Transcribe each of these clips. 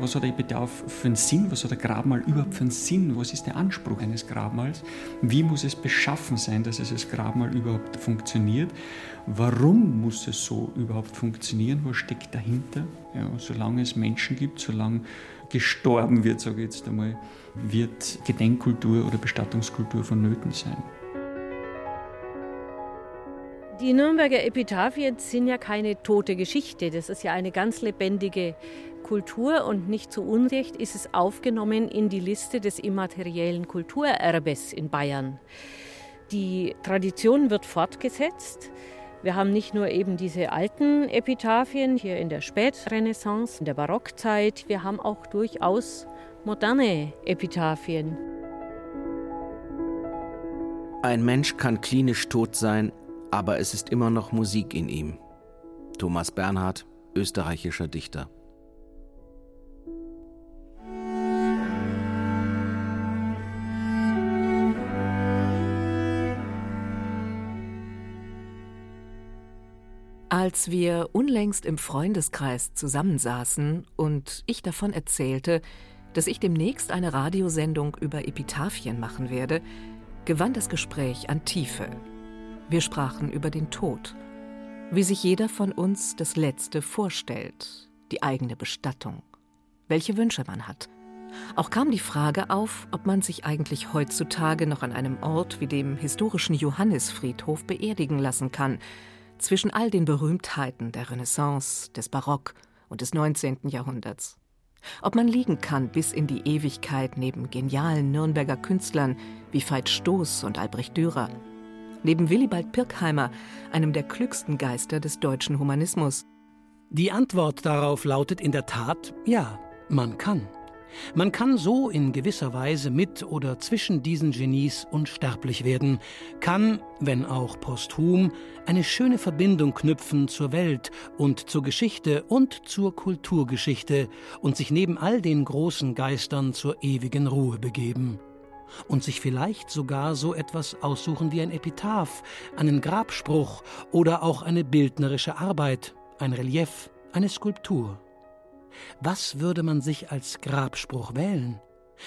Was hat der Bedarf für einen Sinn? Was hat ein Grabmal überhaupt für einen Sinn? Was ist der Anspruch eines Grabmals? Wie muss es beschaffen sein, dass es als Grabmal überhaupt funktioniert? Warum muss es so überhaupt funktionieren? Was steckt dahinter? Ja, solange es Menschen gibt, solange gestorben wird, sage ich jetzt einmal, wird Gedenkkultur oder Bestattungskultur vonnöten sein. Die Nürnberger Epitaphien sind ja keine tote Geschichte. Das ist ja eine ganz lebendige Kultur und nicht zu Unrecht ist es aufgenommen in die Liste des immateriellen Kulturerbes in Bayern. Die Tradition wird fortgesetzt. Wir haben nicht nur eben diese alten Epitaphien hier in der Spätrenaissance, in der Barockzeit, wir haben auch durchaus moderne Epitaphien. Ein Mensch kann klinisch tot sein, aber es ist immer noch Musik in ihm. Thomas Bernhard, österreichischer Dichter. Als wir unlängst im Freundeskreis zusammensaßen und ich davon erzählte, dass ich demnächst eine Radiosendung über Epitaphien machen werde, gewann das Gespräch an Tiefe. Wir sprachen über den Tod, wie sich jeder von uns das Letzte vorstellt, die eigene Bestattung, welche Wünsche man hat. Auch kam die Frage auf, ob man sich eigentlich heutzutage noch an einem Ort wie dem historischen Johannisfriedhof beerdigen lassen kann, zwischen all den Berühmtheiten der Renaissance, des Barock und des 19. Jahrhunderts. Ob man liegen kann bis in die Ewigkeit neben genialen Nürnberger Künstlern wie Veit Stoß und Albrecht Dürer, neben Willibald Pirkheimer, einem der klügsten Geister des deutschen Humanismus? Die Antwort darauf lautet in der Tat ja, man kann. Man kann so in gewisser Weise mit oder zwischen diesen Genies unsterblich werden, kann, wenn auch posthum, eine schöne Verbindung knüpfen zur Welt und zur Geschichte und zur Kulturgeschichte und sich neben all den großen Geistern zur ewigen Ruhe begeben und sich vielleicht sogar so etwas aussuchen wie ein Epitaph, einen Grabspruch oder auch eine bildnerische Arbeit, ein Relief, eine Skulptur. Was würde man sich als Grabspruch wählen?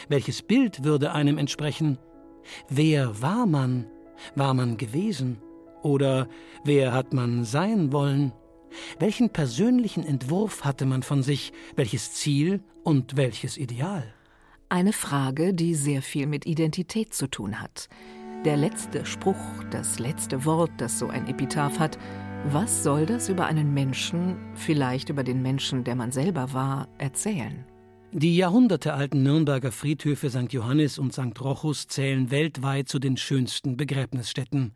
Welches Bild würde einem entsprechen? Wer war man? War man gewesen? Oder wer hat man sein wollen? Welchen persönlichen Entwurf hatte man von sich? Welches Ziel und welches Ideal? Eine Frage, die sehr viel mit Identität zu tun hat. Der letzte Spruch, das letzte Wort, das so ein Epitaph hat, was soll das über einen Menschen, vielleicht über den Menschen, der man selber war, erzählen? Die jahrhundertealten Nürnberger Friedhöfe St. Johannes und St. Rochus zählen weltweit zu den schönsten Begräbnisstätten.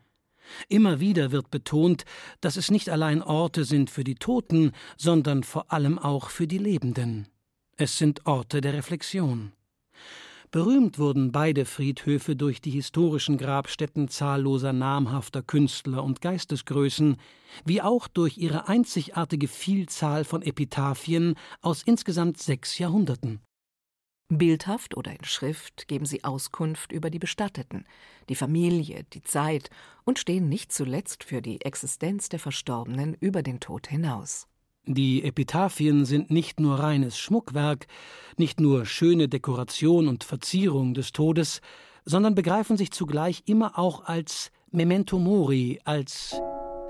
Immer wieder wird betont, dass es nicht allein Orte sind für die Toten, sondern vor allem auch für die Lebenden. Es sind Orte der Reflexion. Berühmt wurden beide Friedhöfe durch die historischen Grabstätten zahlloser namhafter Künstler und Geistesgrößen, wie auch durch ihre einzigartige Vielzahl von Epitaphien aus insgesamt sechs Jahrhunderten. Bildhaft oder in Schrift geben sie Auskunft über die Bestatteten, die Familie, die Zeit und stehen nicht zuletzt für die Existenz der Verstorbenen über den Tod hinaus. Die Epitaphien sind nicht nur reines Schmuckwerk, nicht nur schöne Dekoration und Verzierung des Todes, sondern begreifen sich zugleich immer auch als Memento Mori, als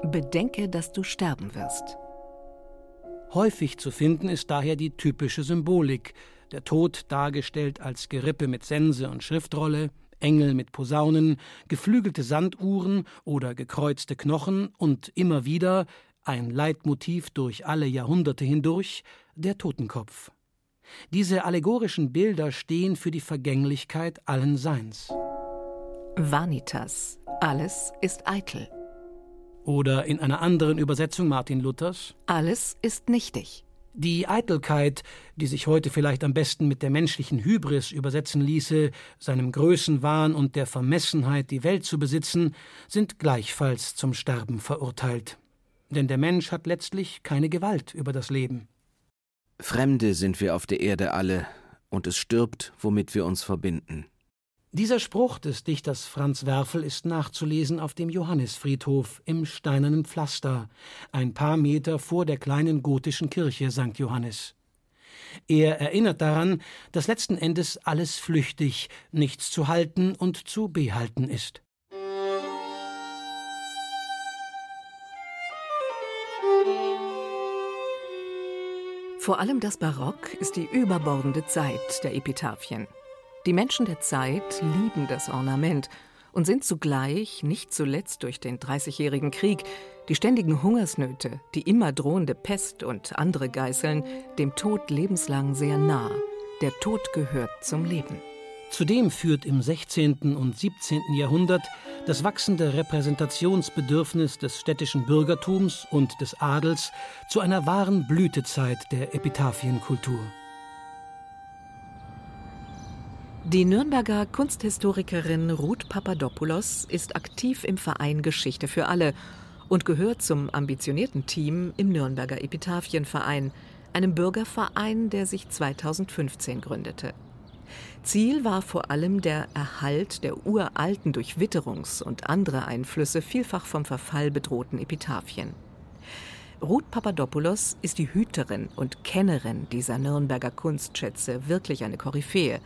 Bedenke, dass du sterben wirst. Häufig zu finden ist daher die typische Symbolik, der Tod dargestellt als Gerippe mit Sense und Schriftrolle, Engel mit Posaunen, geflügelte Sanduhren oder gekreuzte Knochen und immer wieder ein Leitmotiv durch alle Jahrhunderte hindurch, der Totenkopf. Diese allegorischen Bilder stehen für die Vergänglichkeit allen Seins. Vanitas, alles ist eitel. Oder in einer anderen Übersetzung Martin Luthers, alles ist nichtig. Die Eitelkeit, die sich heute vielleicht am besten mit der menschlichen Hybris übersetzen ließe, seinem Größenwahn und der Vermessenheit, die Welt zu besitzen, sind gleichfalls zum Sterben verurteilt denn der Mensch hat letztlich keine Gewalt über das Leben. Fremde sind wir auf der Erde alle, und es stirbt, womit wir uns verbinden. Dieser Spruch des Dichters Franz Werfel ist nachzulesen auf dem Johannisfriedhof im Steinernen Pflaster, ein paar Meter vor der kleinen gotischen Kirche St. Johannes. Er erinnert daran, dass letzten Endes alles flüchtig, nichts zu halten und zu behalten ist. Vor allem das Barock ist die überbordende Zeit der Epitaphien. Die Menschen der Zeit lieben das Ornament und sind zugleich, nicht zuletzt durch den Dreißigjährigen Krieg, die ständigen Hungersnöte, die immer drohende Pest und andere Geißeln, dem Tod lebenslang sehr nah. Der Tod gehört zum Leben. Zudem führt im 16. und 17. Jahrhundert das wachsende Repräsentationsbedürfnis des städtischen Bürgertums und des Adels zu einer wahren Blütezeit der Epitaphienkultur. Die Nürnberger Kunsthistorikerin Ruth Papadopoulos ist aktiv im Verein Geschichte für alle und gehört zum ambitionierten Team im Nürnberger Epitaphienverein, einem Bürgerverein, der sich 2015 gründete. Ziel war vor allem der Erhalt der uralten durch Witterungs- und andere Einflüsse vielfach vom Verfall bedrohten Epitaphien. Ruth Papadopoulos ist die Hüterin und Kennerin dieser Nürnberger Kunstschätze, wirklich eine Koryphäe.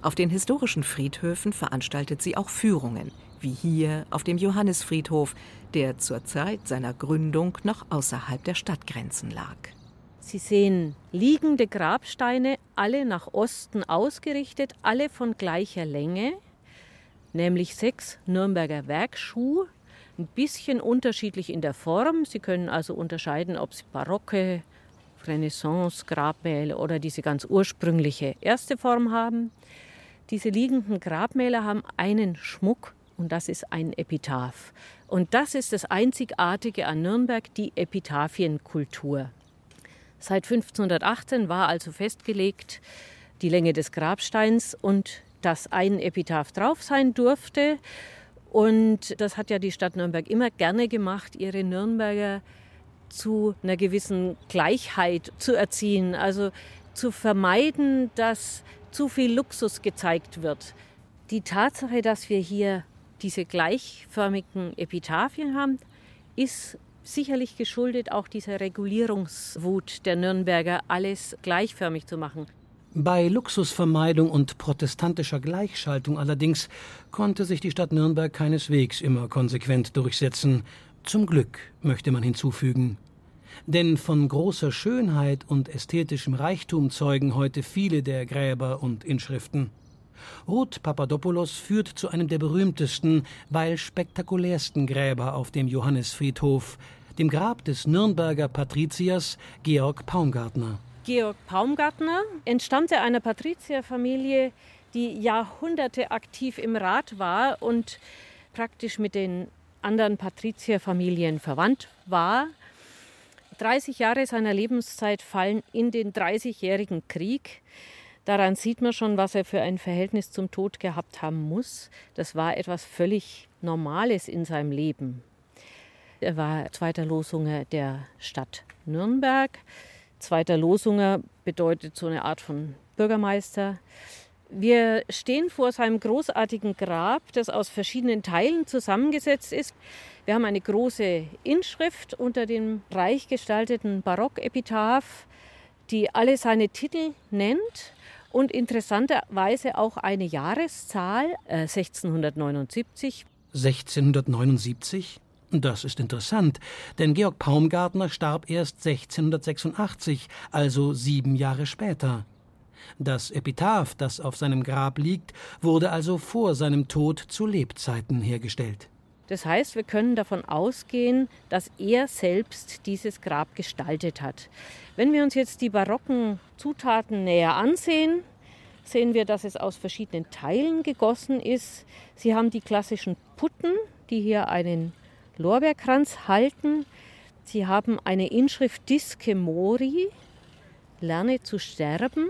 Auf den historischen Friedhöfen veranstaltet sie auch Führungen, wie hier auf dem Johannisfriedhof, der zur Zeit seiner Gründung noch außerhalb der Stadtgrenzen lag. Sie sehen liegende Grabsteine, alle nach Osten ausgerichtet, alle von gleicher Länge, nämlich sechs Nürnberger Werkschuh, ein bisschen unterschiedlich in der Form. Sie können also unterscheiden, ob sie barocke, Renaissance, Grabmäler oder diese ganz ursprüngliche erste Form haben. Diese liegenden Grabmäler haben einen Schmuck und das ist ein Epitaph. Und das ist das Einzigartige an Nürnberg, die Epitaphienkultur. Seit 1518 war also festgelegt die Länge des Grabsteins und dass ein Epitaph drauf sein durfte. Und das hat ja die Stadt Nürnberg immer gerne gemacht, ihre Nürnberger zu einer gewissen Gleichheit zu erziehen. Also zu vermeiden, dass zu viel Luxus gezeigt wird. Die Tatsache, dass wir hier diese gleichförmigen Epitaphien haben, ist sicherlich geschuldet auch dieser Regulierungswut der Nürnberger, alles gleichförmig zu machen. Bei Luxusvermeidung und protestantischer Gleichschaltung allerdings konnte sich die Stadt Nürnberg keineswegs immer konsequent durchsetzen. Zum Glück möchte man hinzufügen. Denn von großer Schönheit und ästhetischem Reichtum zeugen heute viele der Gräber und Inschriften. Ruth Papadopoulos führt zu einem der berühmtesten, weil spektakulärsten Gräber auf dem Johannisfriedhof, dem Grab des Nürnberger Patriziers Georg Paumgartner. Georg Paumgartner entstammte einer Patrizierfamilie, die Jahrhunderte aktiv im Rat war und praktisch mit den anderen Patrizierfamilien verwandt war. 30 Jahre seiner Lebenszeit fallen in den Dreißigjährigen Krieg. Daran sieht man schon, was er für ein Verhältnis zum Tod gehabt haben muss. Das war etwas völlig Normales in seinem Leben. Er war zweiter Losunger der Stadt Nürnberg. Zweiter Losunger bedeutet so eine Art von Bürgermeister. Wir stehen vor seinem großartigen Grab, das aus verschiedenen Teilen zusammengesetzt ist. Wir haben eine große Inschrift unter dem reich gestalteten Barockepitaph, die alle seine Titel nennt und interessanterweise auch eine Jahreszahl, äh, 1679. 1679? Das ist interessant, denn Georg Paumgartner starb erst 1686, also sieben Jahre später. Das Epitaph, das auf seinem Grab liegt, wurde also vor seinem Tod zu Lebzeiten hergestellt. Das heißt, wir können davon ausgehen, dass er selbst dieses Grab gestaltet hat. Wenn wir uns jetzt die barocken Zutaten näher ansehen, sehen wir, dass es aus verschiedenen Teilen gegossen ist. Sie haben die klassischen Putten, die hier einen Lorbeerkranz halten. Sie haben eine Inschrift Disque Mori, lerne zu sterben.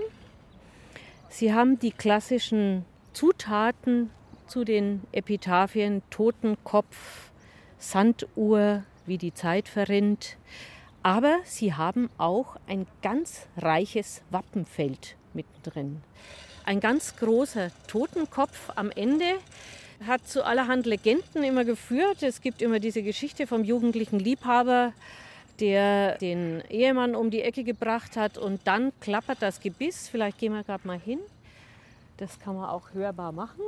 Sie haben die klassischen Zutaten zu den Epitaphien Totenkopf, Sanduhr, wie die Zeit verrinnt. Aber sie haben auch ein ganz reiches Wappenfeld mittendrin. ein ganz großer Totenkopf am Ende hat zu allerhand Legenden immer geführt. Es gibt immer diese Geschichte vom jugendlichen Liebhaber, der den Ehemann um die Ecke gebracht hat und dann klappert das Gebiss. Vielleicht gehen wir gerade mal hin. Das kann man auch hörbar machen.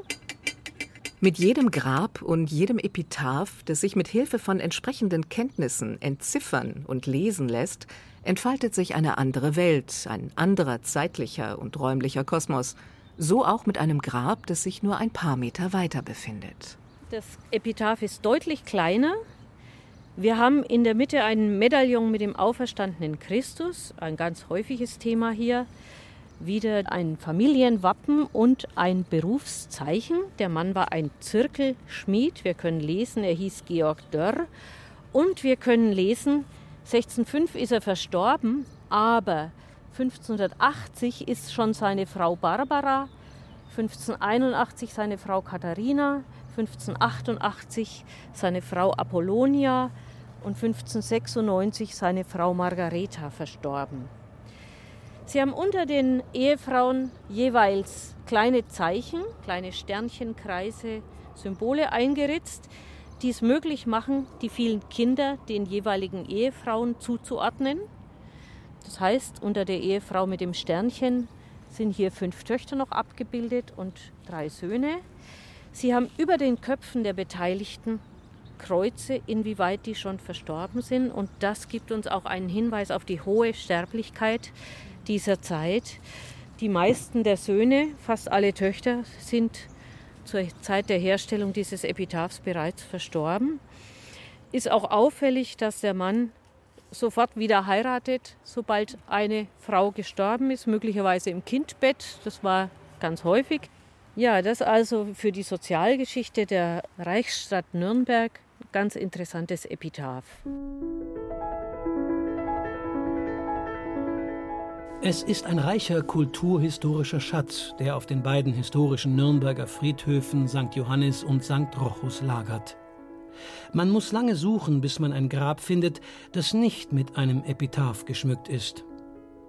Mit jedem Grab und jedem Epitaph, das sich mit Hilfe von entsprechenden Kenntnissen entziffern und lesen lässt, entfaltet sich eine andere Welt, ein anderer zeitlicher und räumlicher Kosmos. So auch mit einem Grab, das sich nur ein paar Meter weiter befindet. Das Epitaph ist deutlich kleiner. Wir haben in der Mitte einen Medaillon mit dem auferstandenen Christus, ein ganz häufiges Thema hier. Wieder ein Familienwappen und ein Berufszeichen. Der Mann war ein Zirkelschmied. Wir können lesen, er hieß Georg Dörr. Und wir können lesen, 1605 ist er verstorben, aber 1580 ist schon seine Frau Barbara, 1581 seine Frau Katharina, 1588 seine Frau Apollonia und 1596 seine Frau Margareta verstorben. Sie haben unter den Ehefrauen jeweils kleine Zeichen, kleine Sternchenkreise, Symbole eingeritzt, die es möglich machen, die vielen Kinder den jeweiligen Ehefrauen zuzuordnen. Das heißt, unter der Ehefrau mit dem Sternchen sind hier fünf Töchter noch abgebildet und drei Söhne. Sie haben über den Köpfen der Beteiligten Kreuze, inwieweit die schon verstorben sind. Und das gibt uns auch einen Hinweis auf die hohe Sterblichkeit dieser Zeit. Die meisten der Söhne, fast alle Töchter, sind zur Zeit der Herstellung dieses Epitaphs bereits verstorben. Ist auch auffällig, dass der Mann sofort wieder heiratet, sobald eine Frau gestorben ist, möglicherweise im Kindbett. Das war ganz häufig. Ja, das also für die Sozialgeschichte der Reichsstadt Nürnberg ganz interessantes Epitaph. Es ist ein reicher kulturhistorischer Schatz, der auf den beiden historischen Nürnberger Friedhöfen St. Johannes und St. Rochus lagert. Man muss lange suchen, bis man ein Grab findet, das nicht mit einem Epitaph geschmückt ist.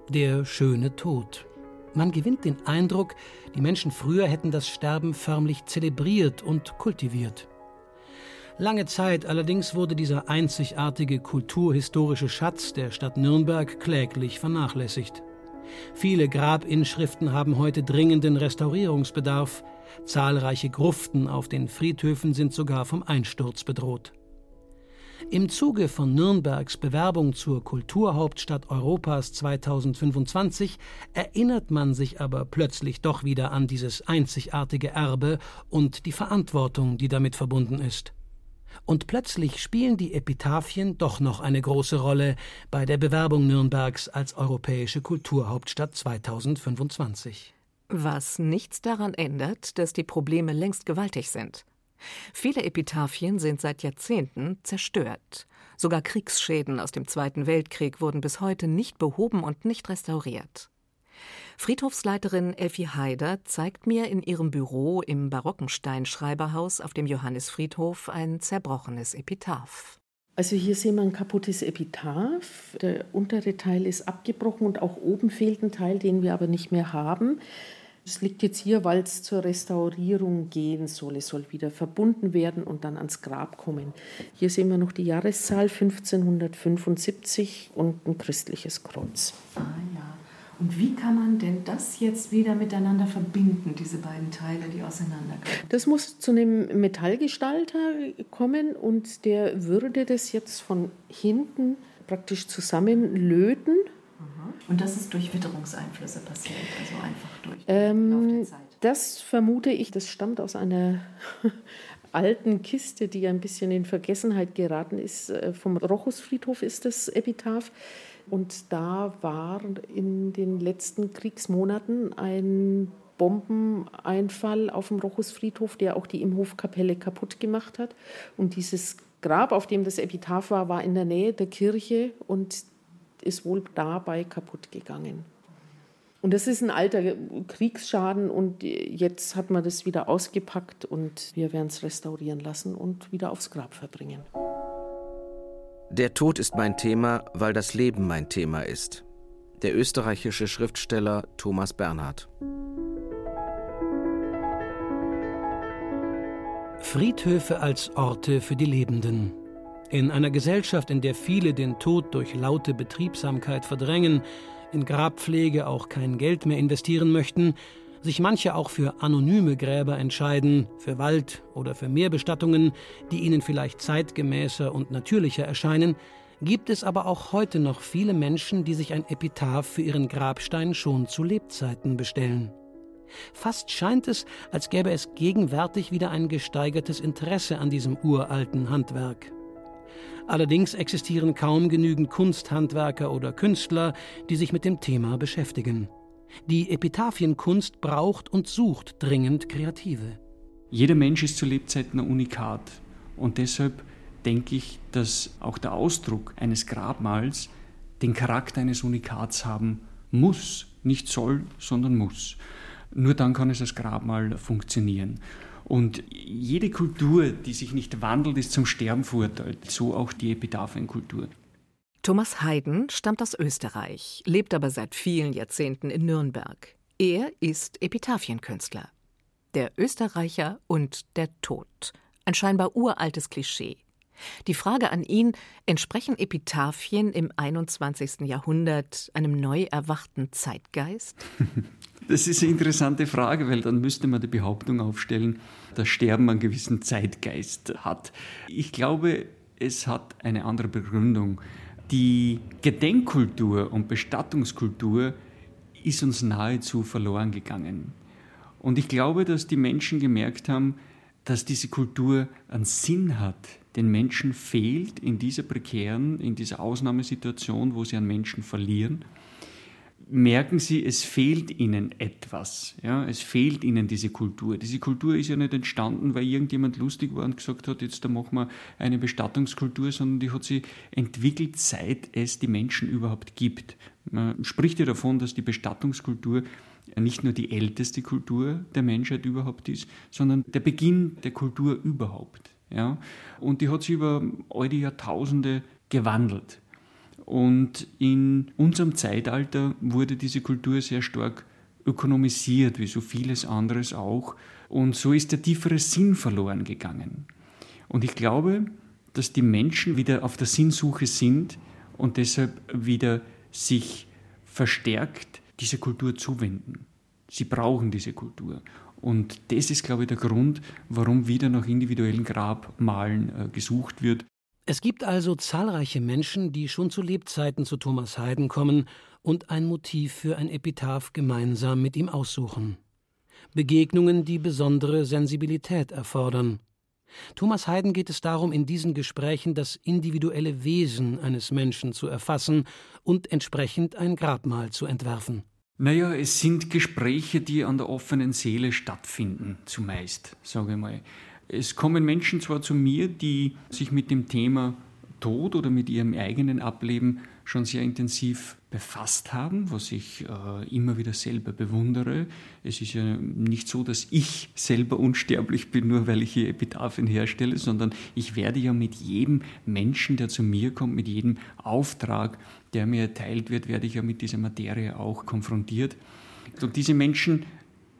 Der schöne Tod. Man gewinnt den Eindruck, die Menschen früher hätten das Sterben förmlich zelebriert und kultiviert. Lange Zeit allerdings wurde dieser einzigartige kulturhistorische Schatz der Stadt Nürnberg kläglich vernachlässigt. Viele Grabinschriften haben heute dringenden Restaurierungsbedarf. Zahlreiche Gruften auf den Friedhöfen sind sogar vom Einsturz bedroht. Im Zuge von Nürnbergs Bewerbung zur Kulturhauptstadt Europas 2025 erinnert man sich aber plötzlich doch wieder an dieses einzigartige Erbe und die Verantwortung, die damit verbunden ist. Und plötzlich spielen die Epitaphien doch noch eine große Rolle bei der Bewerbung Nürnbergs als europäische Kulturhauptstadt 2025. Was nichts daran ändert, dass die Probleme längst gewaltig sind. Viele Epitaphien sind seit Jahrzehnten zerstört. Sogar Kriegsschäden aus dem Zweiten Weltkrieg wurden bis heute nicht behoben und nicht restauriert. Friedhofsleiterin Elfi Haider zeigt mir in ihrem Büro im barocken Steinschreiberhaus auf dem Johannisfriedhof ein zerbrochenes Epitaph. Also hier sehen wir ein kaputtes Epitaph. Der untere Teil ist abgebrochen und auch oben fehlt ein Teil, den wir aber nicht mehr haben. Es liegt jetzt hier, weil es zur Restaurierung gehen soll. Es soll wieder verbunden werden und dann ans Grab kommen. Hier sehen wir noch die Jahreszahl 1575 und ein christliches Kreuz. Ah ja. Und wie kann man denn das jetzt wieder miteinander verbinden, diese beiden Teile, die auseinandergehen? Das muss zu einem Metallgestalter kommen und der würde das jetzt von hinten praktisch zusammenlöten. Mhm. Und das ist durch Witterungseinflüsse passiert, also einfach durch ähm, Das vermute ich, das stammt aus einer alten Kiste, die ein bisschen in Vergessenheit geraten ist. Äh, vom Rochusfriedhof ist das Epitaph. Und da war in den letzten Kriegsmonaten ein Bombeneinfall auf dem Rochusfriedhof, der auch die Imhofkapelle kaputt gemacht hat. Und dieses Grab, auf dem das Epitaph war, war in der Nähe der Kirche und ist wohl dabei kaputt gegangen. Und das ist ein alter Kriegsschaden und jetzt hat man das wieder ausgepackt und wir werden es restaurieren lassen und wieder aufs Grab verbringen. Der Tod ist mein Thema, weil das Leben mein Thema ist. Der österreichische Schriftsteller Thomas Bernhard. Friedhöfe als Orte für die Lebenden. In einer Gesellschaft, in der viele den Tod durch laute Betriebsamkeit verdrängen, in Grabpflege auch kein Geld mehr investieren möchten, sich manche auch für anonyme Gräber entscheiden, für Wald oder für Meerbestattungen, die ihnen vielleicht zeitgemäßer und natürlicher erscheinen, gibt es aber auch heute noch viele Menschen, die sich ein Epitaph für ihren Grabstein schon zu Lebzeiten bestellen. Fast scheint es, als gäbe es gegenwärtig wieder ein gesteigertes Interesse an diesem uralten Handwerk. Allerdings existieren kaum genügend Kunsthandwerker oder Künstler, die sich mit dem Thema beschäftigen. Die Epitaphienkunst braucht und sucht dringend Kreative. Jeder Mensch ist zu Lebzeiten ein Unikat. Und deshalb denke ich, dass auch der Ausdruck eines Grabmals den Charakter eines Unikats haben muss. Nicht soll, sondern muss. Nur dann kann es als Grabmal funktionieren. Und jede Kultur, die sich nicht wandelt, ist zum Sterben verurteilt. So auch die Epitaphienkultur. Thomas Haydn stammt aus Österreich, lebt aber seit vielen Jahrzehnten in Nürnberg. Er ist Epitaphienkünstler. Der Österreicher und der Tod. Ein scheinbar uraltes Klischee. Die Frage an ihn, entsprechen Epitaphien im 21. Jahrhundert einem neu erwachten Zeitgeist? Das ist eine interessante Frage, weil dann müsste man die Behauptung aufstellen, dass Sterben einen gewissen Zeitgeist hat. Ich glaube, es hat eine andere Begründung. Die Gedenkkultur und Bestattungskultur ist uns nahezu verloren gegangen. Und ich glaube, dass die Menschen gemerkt haben, dass diese Kultur einen Sinn hat, den Menschen fehlt in dieser prekären, in dieser Ausnahmesituation, wo sie einen Menschen verlieren merken sie, es fehlt ihnen etwas. Ja? Es fehlt ihnen diese Kultur. Diese Kultur ist ja nicht entstanden, weil irgendjemand lustig war und gesagt hat, jetzt da machen wir eine Bestattungskultur, sondern die hat sich entwickelt, seit es die Menschen überhaupt gibt. Man spricht ja davon, dass die Bestattungskultur nicht nur die älteste Kultur der Menschheit überhaupt ist, sondern der Beginn der Kultur überhaupt. Ja? Und die hat sich über all die Jahrtausende gewandelt. Und in unserem Zeitalter wurde diese Kultur sehr stark ökonomisiert, wie so vieles anderes auch. Und so ist der tiefere Sinn verloren gegangen. Und ich glaube, dass die Menschen wieder auf der Sinnsuche sind und deshalb wieder sich verstärkt dieser Kultur zuwenden. Sie brauchen diese Kultur. Und das ist, glaube ich, der Grund, warum wieder nach individuellen Grabmalen äh, gesucht wird. Es gibt also zahlreiche Menschen, die schon zu Lebzeiten zu Thomas Haydn kommen und ein Motiv für ein Epitaph gemeinsam mit ihm aussuchen. Begegnungen, die besondere Sensibilität erfordern. Thomas Haydn geht es darum, in diesen Gesprächen das individuelle Wesen eines Menschen zu erfassen und entsprechend ein Grabmal zu entwerfen. Naja, es sind Gespräche, die an der offenen Seele stattfinden, zumeist, sage ich mal. Es kommen Menschen zwar zu mir, die sich mit dem Thema Tod oder mit ihrem eigenen Ableben schon sehr intensiv befasst haben, was ich äh, immer wieder selber bewundere. Es ist ja nicht so, dass ich selber unsterblich bin, nur weil ich hier Epitaphen herstelle, sondern ich werde ja mit jedem Menschen, der zu mir kommt, mit jedem Auftrag, der mir erteilt wird, werde ich ja mit dieser Materie auch konfrontiert. Und diese Menschen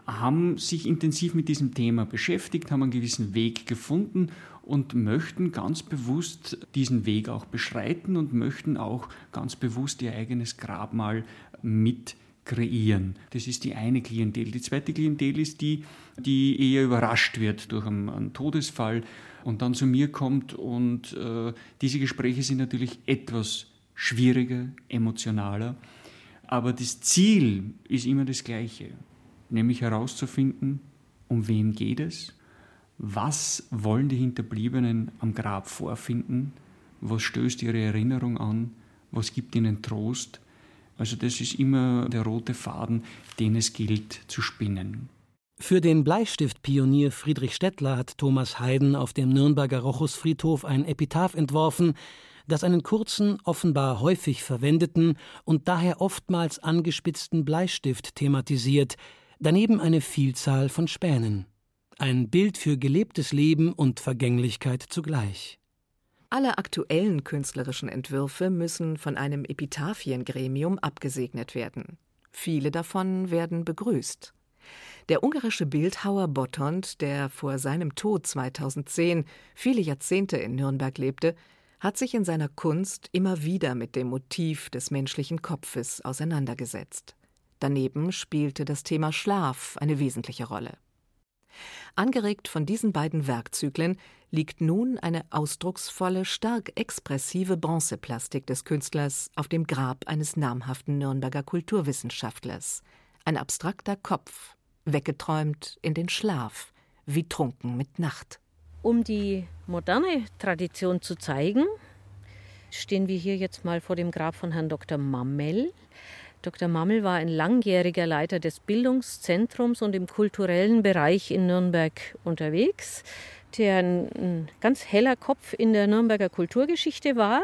haben sich intensiv mit diesem Thema beschäftigt, haben einen gewissen Weg gefunden und möchten ganz bewusst diesen Weg auch beschreiten und möchten auch ganz bewusst ihr eigenes Grabmal mit kreieren. Das ist die eine Klientel. Die zweite Klientel ist die, die eher überrascht wird durch einen, Todesfall und dann zu mir kommt. Und äh, diese Gespräche sind natürlich etwas schwieriger, emotionaler. Aber das Ziel ist immer das gleiche nämlich herauszufinden, um wen geht es, was wollen die Hinterbliebenen am Grab vorfinden, was stößt ihre Erinnerung an, was gibt ihnen Trost. Also das ist immer der rote Faden, den es gilt zu spinnen. Für den Bleistiftpionier Friedrich Stettler hat Thomas Haydn auf dem Nürnberger Rochusfriedhof ein Epitaph entworfen, das einen kurzen, offenbar häufig verwendeten und daher oftmals angespitzten Bleistift thematisiert, daneben eine Vielzahl von Spänen. Ein Bild für gelebtes Leben und Vergänglichkeit zugleich. Alle aktuellen künstlerischen Entwürfe müssen von einem Epitaphiengremium abgesegnet werden. Viele davon werden begrüßt. Der ungarische Bildhauer Botond, der vor seinem Tod 2010 viele Jahrzehnte in Nürnberg lebte, hat sich in seiner Kunst immer wieder mit dem Motiv des menschlichen Kopfes auseinandergesetzt. Daneben spielte das Thema Schlaf eine wesentliche Rolle. Angeregt von diesen beiden Werkzyklen liegt nun eine ausdrucksvolle, stark expressive Bronzeplastik des Künstlers auf dem Grab eines namhaften Nürnberger Kulturwissenschaftlers. Ein abstrakter Kopf, weggeträumt in den Schlaf, wie trunken mit Nacht. Um die moderne Tradition zu zeigen, stehen wir hier jetzt mal vor dem Grab von Herrn Dr. Mammel. Dr. Mammel war ein langjähriger Leiter des Bildungszentrums und im kulturellen Bereich in Nürnberg unterwegs, der ein ganz heller Kopf in der Nürnberger Kulturgeschichte war.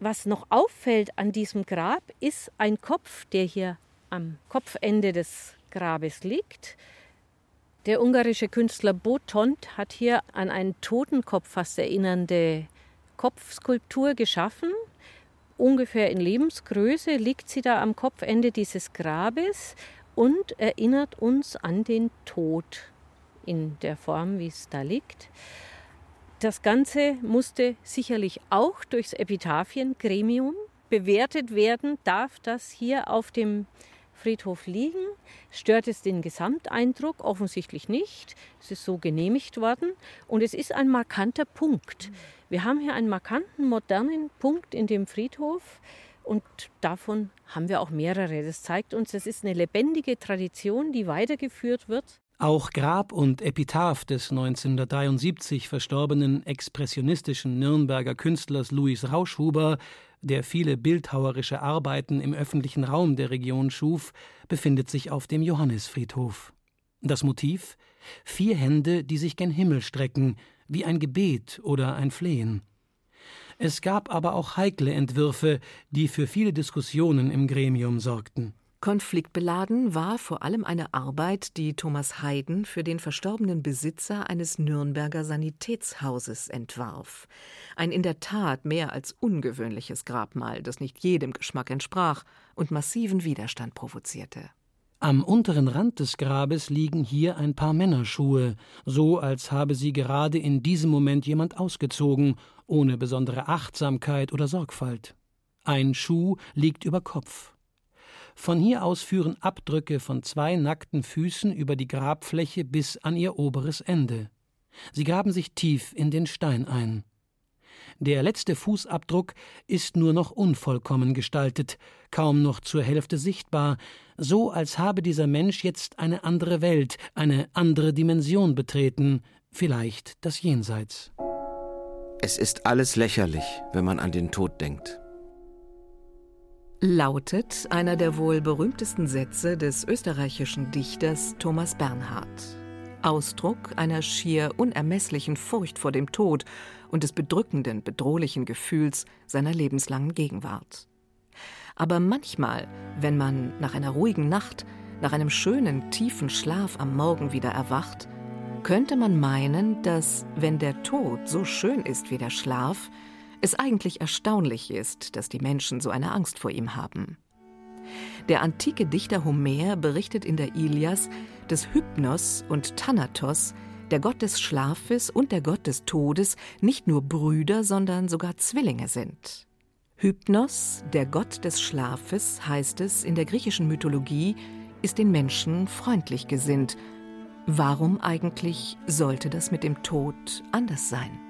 Was noch auffällt an diesem Grab, ist ein Kopf, der hier am Kopfende des Grabes liegt. Der ungarische Künstler Botont hat hier an einen Totenkopf fast erinnernde Kopfskulptur geschaffen. Ungefähr in Lebensgröße liegt sie da am Kopfende dieses Grabes und erinnert uns an den Tod in der Form, wie es da liegt. Das Ganze musste sicherlich auch durchs Epitaphiengremium bewertet werden. Darf das hier auf dem Friedhof liegen. Stört es den Gesamteindruck? Offensichtlich nicht. Es ist so genehmigt worden und es ist ein markanter Punkt. Wir haben hier einen markanten, modernen Punkt in dem Friedhof und davon haben wir auch mehrere. Das zeigt uns, es ist eine lebendige Tradition, die weitergeführt wird. Auch Grab und Epitaph des 1973 verstorbenen expressionistischen Nürnberger Künstlers Louis Rauschhuber der viele bildhauerische Arbeiten im öffentlichen Raum der Region schuf, befindet sich auf dem Johannisfriedhof. Das Motiv? Vier Hände, die sich gen Himmel strecken, wie ein Gebet oder ein Flehen. Es gab aber auch heikle Entwürfe, die für viele Diskussionen im Gremium sorgten. Konfliktbeladen war vor allem eine Arbeit, die Thomas Hayden für den verstorbenen Besitzer eines Nürnberger Sanitätshauses entwarf. Ein in der Tat mehr als ungewöhnliches Grabmal, das nicht jedem Geschmack entsprach und massiven Widerstand provozierte. Am unteren Rand des Grabes liegen hier ein paar Männerschuhe, so als habe sie gerade in diesem Moment jemand ausgezogen, ohne besondere Achtsamkeit oder Sorgfalt. Ein Schuh liegt über Kopf. Von hier aus führen Abdrücke von zwei nackten Füßen über die Grabfläche bis an ihr oberes Ende. Sie graben sich tief in den Stein ein. Der letzte Fußabdruck ist nur noch unvollkommen gestaltet, kaum noch zur Hälfte sichtbar, so als habe dieser Mensch jetzt eine andere Welt, eine andere Dimension betreten, vielleicht das Jenseits. Es ist alles lächerlich, wenn man an den Tod denkt lautet einer der wohl berühmtesten Sätze des österreichischen Dichters Thomas Bernhard. Ausdruck einer schier unermesslichen Furcht vor dem Tod und des bedrückenden, bedrohlichen Gefühls seiner lebenslangen Gegenwart. Aber manchmal, wenn man nach einer ruhigen Nacht, nach einem schönen, tiefen Schlaf am Morgen wieder erwacht, könnte man meinen, dass, wenn der Tod so schön ist wie der Schlaf, es eigentlich erstaunlich ist, dass die Menschen so eine Angst vor ihm haben. Der antike Dichter Homer berichtet in der Ilias, dass Hypnos und Thanatos, der Gott des Schlafes und der Gott des Todes, nicht nur Brüder, sondern sogar Zwillinge sind. Hypnos, der Gott des Schlafes, heißt es in der griechischen Mythologie, ist den Menschen freundlich gesinnt. Warum eigentlich sollte das mit dem Tod anders sein?